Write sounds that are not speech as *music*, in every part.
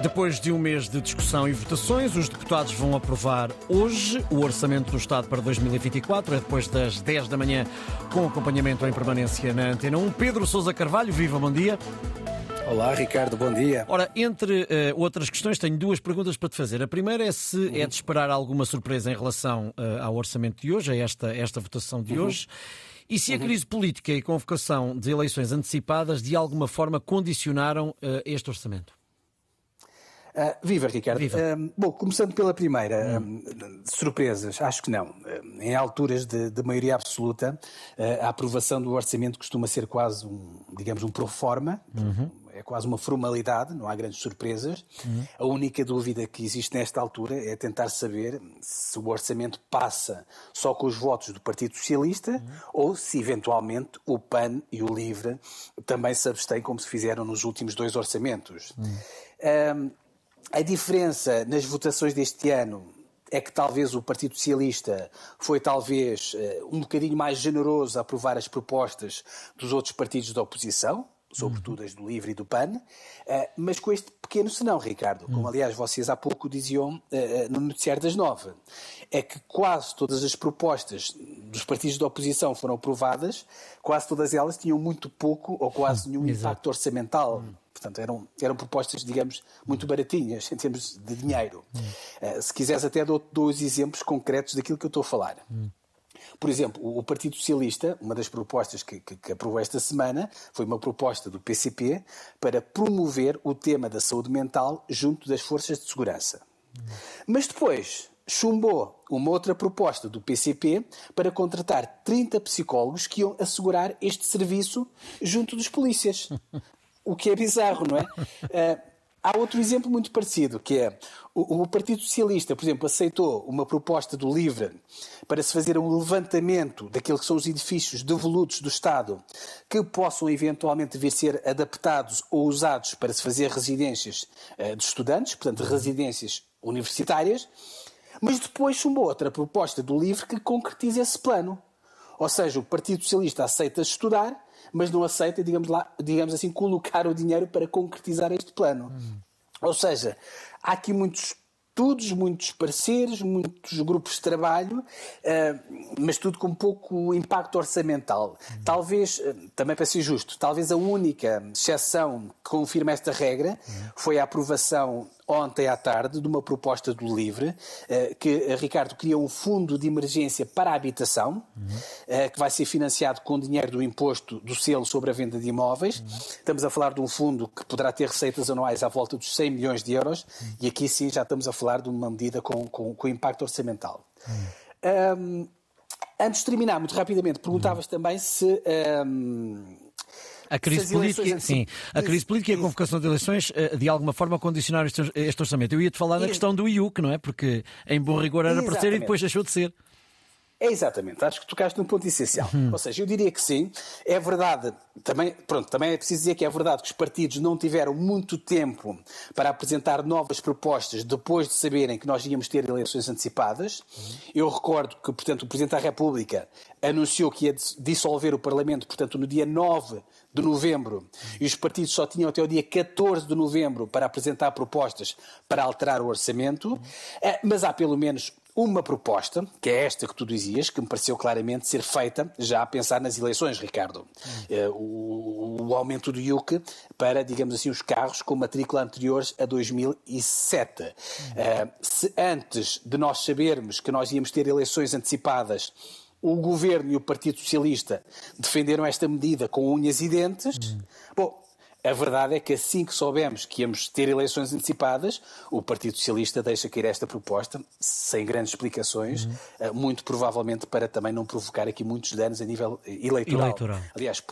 Depois de um mês de discussão e votações, os deputados vão aprovar hoje o Orçamento do Estado para 2024. É depois das 10 da manhã, com acompanhamento em permanência na Antena 1. Pedro Sousa Carvalho, viva, bom dia. Olá, Ricardo, bom dia. Ora, entre uh, outras questões, tenho duas perguntas para te fazer. A primeira é se uhum. é de esperar alguma surpresa em relação uh, ao orçamento de hoje, a esta, esta votação de uhum. hoje. E se a uhum. crise política e convocação de eleições antecipadas de alguma forma condicionaram uh, este orçamento? Uh, viva, Ricardo. Viva. Uh, bom, começando pela primeira, hum. surpresas, acho que não. em alturas de, de maioria absoluta, a aprovação do orçamento costuma ser quase um, digamos, um pro forma, uhum. é quase uma formalidade, não há grandes surpresas. Uhum. A única dúvida que existe nesta altura é tentar saber se o orçamento passa só com os votos do Partido Socialista uhum. ou se eventualmente o PAN e o LIVRE também se abstêm como se fizeram nos últimos dois orçamentos. Uhum. A diferença nas votações deste ano é que talvez o Partido Socialista foi talvez eh, um bocadinho mais generoso a aprovar as propostas dos outros partidos da oposição, sobretudo as do Livre e do PAN, eh, mas com este pequeno senão, Ricardo, como aliás vocês há pouco diziam eh, no noticiário das nove, é que quase todas as propostas dos partidos da oposição foram aprovadas, quase todas elas tinham muito pouco ou quase nenhum impacto orçamental. Portanto, eram, eram propostas, digamos, muito baratinhas em termos de dinheiro. Uh, se quiseres, até dou dois exemplos concretos daquilo que eu estou a falar. Por exemplo, o Partido Socialista, uma das propostas que, que, que, aprovou esta semana, foi uma proposta do PCP para promover o tema da saúde mental junto das forças de segurança. Mas depois chumbou uma outra proposta do PCP para contratar 30 psicólogos que iam assegurar este serviço junto dos polícias o que é bizarro, não é? Uh, *laughs* há outro exemplo muito parecido, que é o, o, Partido Socialista, por exemplo, aceitou uma proposta do LIVRE para se fazer um levantamento daqueles que são os edifícios devolutos do Estado que possam eventualmente vir ser adaptados ou usados para se fazer residências uh, de estudantes, portanto, residências universitárias, mas depois chumbou outra proposta do LIVRE que concretiza esse plano. Ou seja, o Partido Socialista aceita estudar, mas não aceita, digamos, lá, digamos assim, colocar o dinheiro para concretizar este plano. Ou seja, há aqui muitos estudos, muitos pareceres, muitos grupos de trabalho, eh, mas tudo com pouco impacto orçamental. Talvez, eh, também para ser justo, talvez a única exceção que confirma esta regra foi a aprovação ontem à tarde de uma proposta do LIVRE, eh, que Ricardo cria um fundo de emergência para a habitação, que vai ser financiado com dinheiro do imposto do selo sobre a venda de imóveis. Estamos a falar de um fundo que poderá ter receitas anuais à volta dos 100 milhões de euros, e aqui sim já estamos a falar de uma medida com, com, com impacto orçamental. Um, antes de terminar, muito rapidamente, perguntavas também se. Um, a crise, política, sim, a crise política e a convocação de eleições eh, de alguma forma condicionaram este, orçamento. Eu ia-te falar na questão do IUC, não é? Porque em bom rigor era para ser e depois deixou de ser. É exatamente, acho que tocaste num ponto essencial. Uhum. Ou seja, eu diria que sim, é verdade, também, pronto, também é preciso dizer que é verdade que os partidos não tiveram muito tempo para apresentar novas propostas depois de saberem que nós íamos ter eleições antecipadas. Uhum. Eu recordo que, portanto, o Presidente da República anunciou que ia dissolver o Parlamento, portanto, no dia 9 de novembro, e os partidos só tinham até o dia 14 de novembro para apresentar propostas para alterar o orçamento, uhum. mas há pelo menos uma proposta, que é esta que tu dizias, que me pareceu claramente ser feita já a pensar nas eleições, Ricardo. Hum. O, o, aumento do IUC para, digamos assim, os carros com matrícula anteriores a 2007. Hum. Uh, se antes de nós sabermos que nós íamos ter eleições antecipadas o governo e o Partido Socialista defenderam esta medida com unhas e dentes. Bom, a verdade é que assim que soubemos que íamos ter eleições antecipadas, o Partido Socialista deixa cair esta proposta, sem grandes explicações, uhum. muito provavelmente para também não provocar aqui muitos danos a nível eleitoral. eleitoral. Aliás,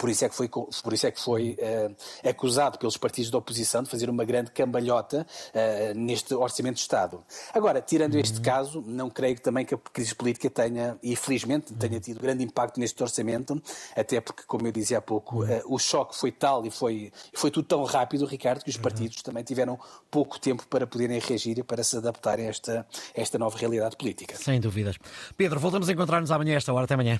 por isso é que foi, por isso é que foi uh, acusado pelos partidos da oposição de fazer uma grande cambalhota uh, neste Orçamento de Estado. Agora, tirando uhum. este caso, não creio que também que a crise política tenha, e felizmente, tenha uhum. tido grande impacto neste orçamento, até porque, como eu dizia há pouco, uh, o choque foi tal e foi, foi tudo tão rápido, Ricardo, que os uhum. partidos uhum. também tiveram pouco tempo para poderem reagir e para se adaptarem a esta, a esta nova realidade política. Sem dúvidas. Pedro, voltamos a encontrar-nos amanhã esta hora. Até amanhã.